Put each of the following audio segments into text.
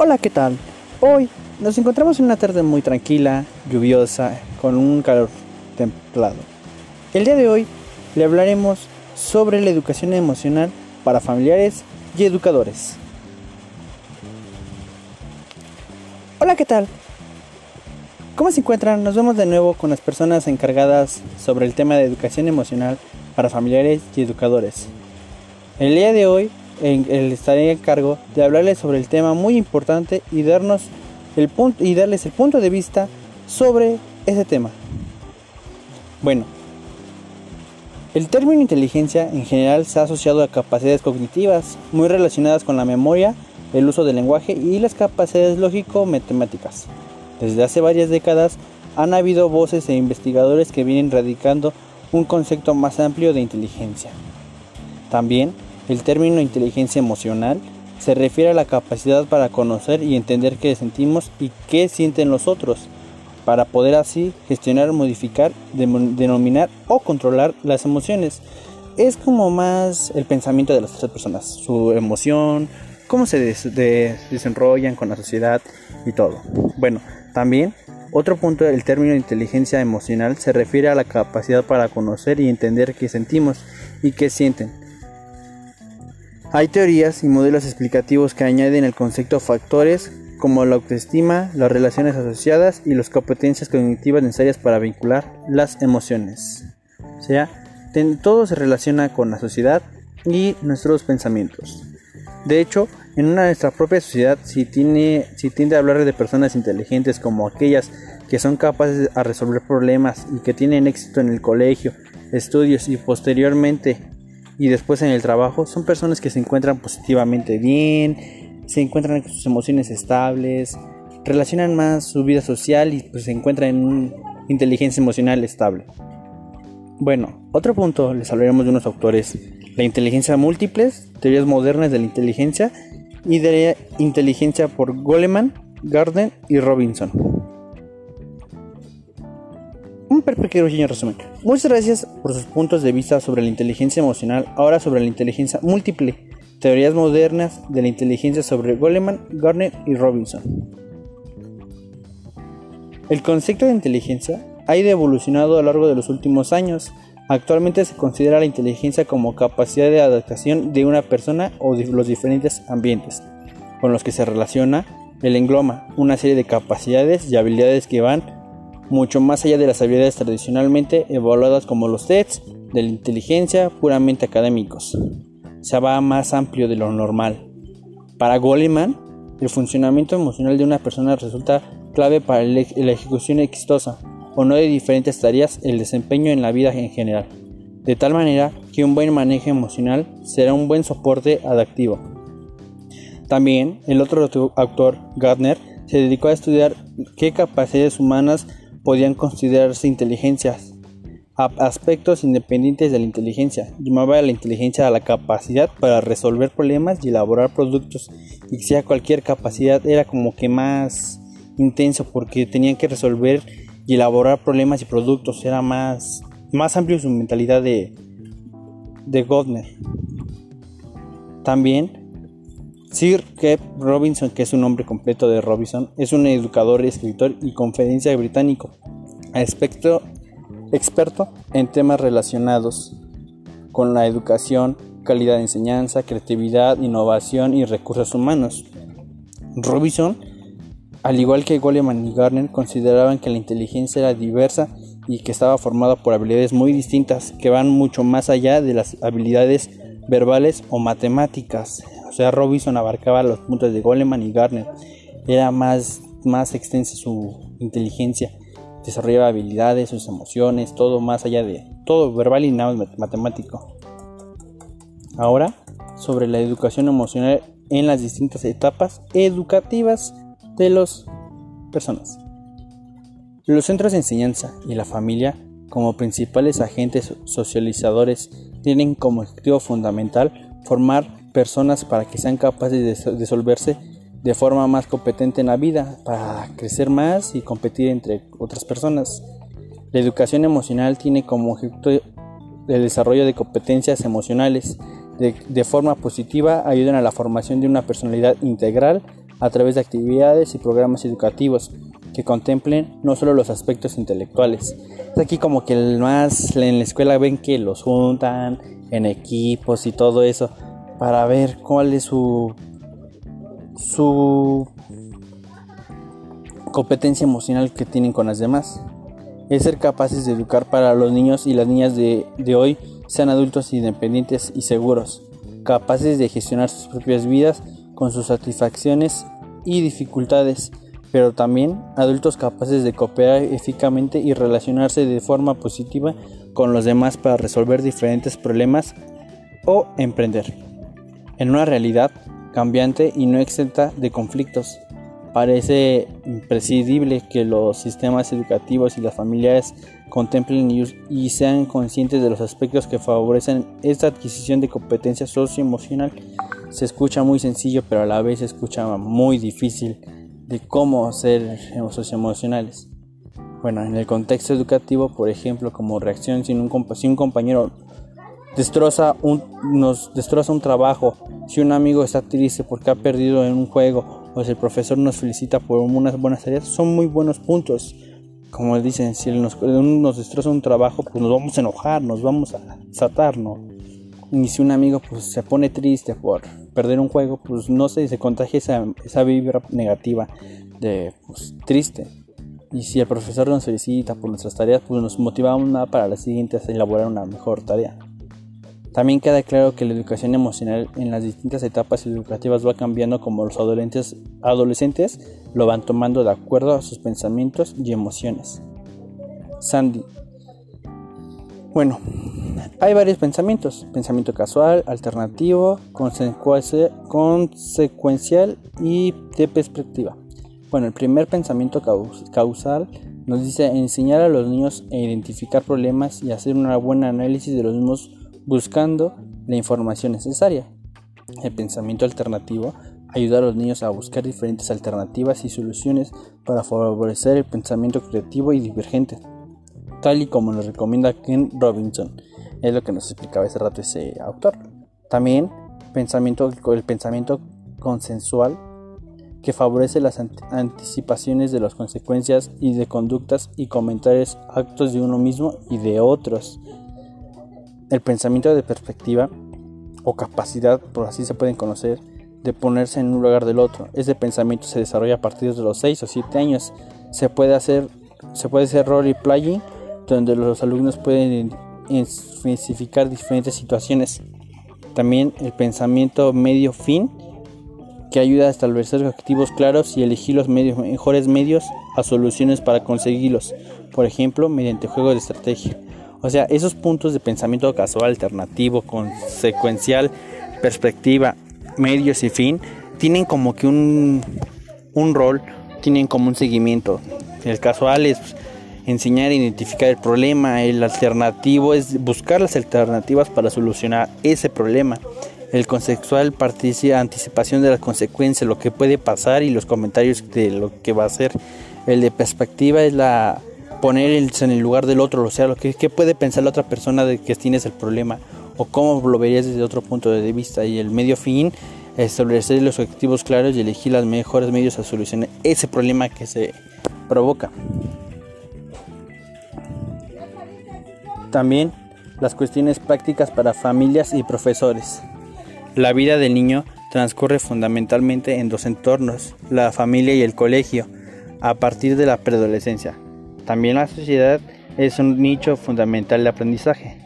Hola, ¿qué tal? Hoy nos encontramos en una tarde muy tranquila, lluviosa, con un calor templado. El día de hoy le hablaremos sobre la educación emocional para familiares y educadores. Hola, ¿qué tal? ¿Cómo se encuentran? Nos vemos de nuevo con las personas encargadas sobre el tema de educación emocional para familiares y educadores. El día de hoy el, estaré en cargo de hablarles sobre el tema muy importante y darnos el punto y darles el punto de vista sobre ese tema. Bueno, el término inteligencia en general se ha asociado a capacidades cognitivas muy relacionadas con la memoria, el uso del lenguaje y las capacidades lógico-matemáticas. Desde hace varias décadas han habido voces e investigadores que vienen radicando un concepto más amplio de inteligencia. También el término inteligencia emocional se refiere a la capacidad para conocer y entender qué sentimos y qué sienten los otros, para poder así gestionar, modificar, denominar o controlar las emociones. Es como más el pensamiento de las otras personas, su emoción, cómo se desenrollan con la sociedad y todo. Bueno, también otro punto del término inteligencia emocional se refiere a la capacidad para conocer y entender qué sentimos y qué sienten hay teorías y modelos explicativos que añaden el concepto factores como la autoestima, las relaciones asociadas y las competencias cognitivas necesarias para vincular las emociones. O sea, todo se relaciona con la sociedad y nuestros pensamientos. De hecho, en nuestra propia sociedad, si, tiene, si tiende a hablar de personas inteligentes como aquellas que son capaces de resolver problemas y que tienen éxito en el colegio, estudios y posteriormente y después en el trabajo son personas que se encuentran positivamente bien, se encuentran con sus emociones estables, relacionan más su vida social y pues se encuentran en una inteligencia emocional estable. Bueno, otro punto les hablaremos de unos autores, la inteligencia múltiples, teorías modernas de la inteligencia y de la inteligencia por Goleman, Gardner y Robinson pequeño resumen. Muchas gracias por sus puntos de vista sobre la inteligencia emocional, ahora sobre la inteligencia múltiple, teorías modernas de la inteligencia sobre Goleman, Garner y Robinson. El concepto de inteligencia ha ido evolucionando a lo largo de los últimos años. Actualmente se considera la inteligencia como capacidad de adaptación de una persona o de los diferentes ambientes con los que se relaciona. El engloma una serie de capacidades y habilidades que van mucho más allá de las habilidades tradicionalmente evaluadas como los tests de la inteligencia puramente académicos. Se va más amplio de lo normal. Para Goleman, el funcionamiento emocional de una persona resulta clave para la ejecución exitosa o no de diferentes tareas el desempeño en la vida en general, de tal manera que un buen manejo emocional será un buen soporte adaptivo. También el otro autor, Gardner, se dedicó a estudiar qué capacidades humanas podían considerarse inteligencias, aspectos independientes de la inteligencia. Llamaba a la inteligencia a la capacidad para resolver problemas y elaborar productos. Y sea cualquier capacidad era como que más intenso porque tenían que resolver y elaborar problemas y productos. Era más, más amplio su mentalidad de, de Godner. También Sir Kev Robinson, que es un nombre completo de Robinson, es un educador, escritor y conferencia británico, experto, experto en temas relacionados con la educación, calidad de enseñanza, creatividad, innovación y recursos humanos. Robinson, al igual que Goleman y Garner, consideraban que la inteligencia era diversa y que estaba formada por habilidades muy distintas que van mucho más allá de las habilidades verbales o matemáticas. Sea, Robinson abarcaba los puntos de Goleman y Garner. Era más, más extensa su inteligencia. Desarrollaba habilidades, sus emociones, todo más allá de todo verbal y nada matemático. Ahora, sobre la educación emocional en las distintas etapas educativas de las personas. Los centros de enseñanza y la familia, como principales agentes socializadores, tienen como objetivo fundamental formar personas para que sean capaces de resolverse de forma más competente en la vida, para crecer más y competir entre otras personas. La educación emocional tiene como objeto el desarrollo de competencias emocionales. De, de forma positiva ayudan a la formación de una personalidad integral a través de actividades y programas educativos que contemplen no solo los aspectos intelectuales. Es aquí como que el más en la escuela ven que los juntan en equipos y todo eso para ver cuál es su competencia emocional que tienen con las demás. Es ser capaces de educar para los niños y las niñas de, de hoy sean adultos independientes y seguros, capaces de gestionar sus propias vidas con sus satisfacciones y dificultades, pero también adultos capaces de cooperar eficazmente y relacionarse de forma positiva con los demás para resolver diferentes problemas o emprender. En una realidad cambiante y no exenta de conflictos, parece imprescindible que los sistemas educativos y las familias contemplen y, sean conscientes de los aspectos que favorecen esta adquisición de competencia socioemocional. Se escucha muy sencillo, pero a la vez se escucha muy difícil de cómo ser socioemocionales. Bueno, en el contexto educativo, por ejemplo, como reacción si un, un compañero destroza un, nos destroza un trabajo, si un amigo está triste porque ha perdido en un juego o si el profesor nos felicita por unas buenas tareas, son muy buenos puntos. Como dicen, si nos, nos destroza un trabajo, pues nos vamos a enojar, nos vamos a satarnos. Y si un amigo pues se pone triste por perder un juego, pues no sé, se contagia esa, esa vibra negativa de pues, triste. Y si el profesor nos felicita por nuestras tareas, pues nos motivamos nada para la siguiente a elaborar una mejor tarea. También queda claro que la educación emocional en las distintas etapas educativas va cambiando como los adolescentes, adolescentes lo van tomando de acuerdo a sus pensamientos y emociones. Sandy. Bueno, hay varios pensamientos. Pensamiento casual, alternativo, consecuencial y de perspectiva. Bueno, el primer pensamiento causal nos dice enseñar a los niños a identificar problemas y hacer un buen análisis de los mismos buscando la información necesaria. El pensamiento alternativo ayuda a los niños a buscar diferentes alternativas y soluciones para favorecer el pensamiento creativo y divergente, tal y como nos recomienda Ken Robinson. Es lo que nos explicaba hace rato ese autor. También pensamiento, el pensamiento consensual que favorece las anticipaciones de las consecuencias y de conductas y comentarios, actos de uno mismo y de otros. El pensamiento de perspectiva o capacidad, por así se pueden conocer, de ponerse en un lugar del otro. Ese pensamiento se desarrolla a partir de los 6 o 7 años. Se puede hacer, se puede hacer role playing, donde los alumnos pueden especificar diferentes situaciones. También el pensamiento medio fin, que ayuda a establecer objetivos claros y elegir los mejores medios a soluciones para conseguirlos, por ejemplo, mediante juegos de estrategia. O sea, esos puntos de pensamiento casual, alternativo, consecuencial, perspectiva, medios y fin, tienen como que un, un rol, tienen como un seguimiento. El casual es enseñar a identificar el problema, el alternativo es buscar las alternativas para solucionar ese problema. El conceptual participa anticipación de las consecuencias, lo que puede pasar y los comentarios de lo que va a ser. El de perspectiva es la ponerse en el lugar del otro, o sea, lo que puede pensar la otra persona de que tienes el problema o cómo lo verías desde otro punto de vista y el medio fin establecer los objetivos claros y elegir los mejores medios a solucionar ese problema que se provoca. También las cuestiones prácticas para familias y profesores. La vida del niño transcurre fundamentalmente en dos entornos, la familia y el colegio, a partir de la preadolescencia. También la sociedad es un nicho fundamental de aprendizaje.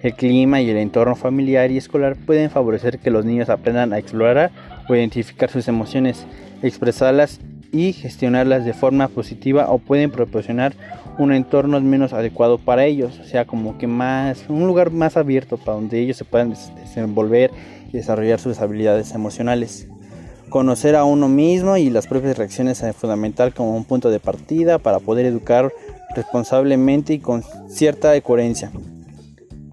El clima y el entorno familiar y escolar pueden favorecer que los niños aprendan a explorar o identificar sus emociones, expresarlas y gestionarlas de forma positiva o pueden proporcionar un entorno menos adecuado para ellos, o sea, como que más un lugar más abierto para donde ellos se puedan desenvolver y desarrollar sus habilidades emocionales. Conocer a uno mismo y las propias reacciones es fundamental como un punto de partida para poder educar responsablemente y con cierta coherencia.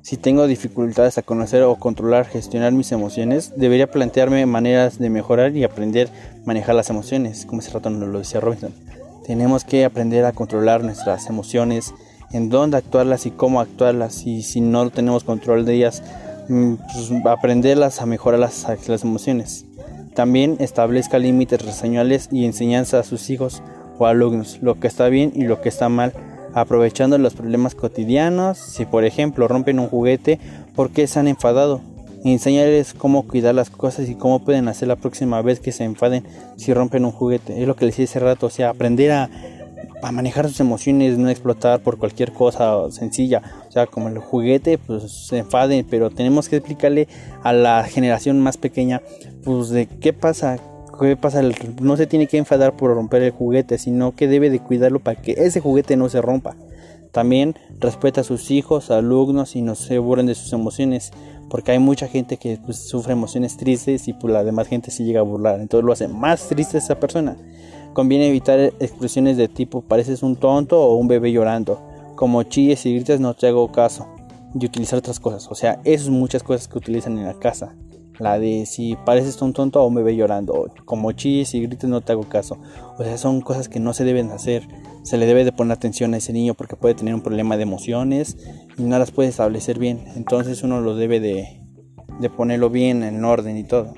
Si tengo dificultades a conocer o controlar, gestionar mis emociones, debería plantearme maneras de mejorar y aprender a manejar las emociones, como ese rato nos lo decía Robinson. Tenemos que aprender a controlar nuestras emociones, en dónde actuarlas y cómo actuarlas, y si no tenemos control de ellas, mm, pues, aprenderlas a mejorar las, las emociones. También establezca límites reseñales y enseñanza a sus hijos o alumnos, lo que está bien y lo que está mal, aprovechando los problemas cotidianos. Si por ejemplo rompen un juguete, ¿por qué se han enfadado? enseñarles cómo cuidar las cosas y cómo pueden hacer la próxima vez que se enfaden si rompen un juguete. Es lo que les decía hace rato, o sea, aprender a, a manejar sus emociones, no explotar por cualquier cosa sencilla. O sea, como el juguete, pues se enfaden, pero tenemos que explicarle a la generación más pequeña, pues de qué pasa, qué pasa, no se tiene que enfadar por romper el juguete, sino que debe de cuidarlo para que ese juguete no se rompa. También respeta a sus hijos, alumnos y no se burlen de sus emociones, porque hay mucha gente que pues, sufre emociones tristes y pues la demás gente se llega a burlar, entonces lo hace más triste esa persona. Conviene evitar expresiones de tipo pareces un tonto o un bebé llorando, como chilles y gritas no te hago caso, y utilizar otras cosas, o sea, esas muchas cosas que utilizan en la casa. La de si pareces un tonto o un bebé llorando, como chilles y gritas no te hago caso. O sea, son cosas que no se deben hacer. Se le debe de poner atención a ese niño porque puede tener un problema de emociones y no las puede establecer bien. Entonces uno lo debe de, de ponerlo bien en orden y todo.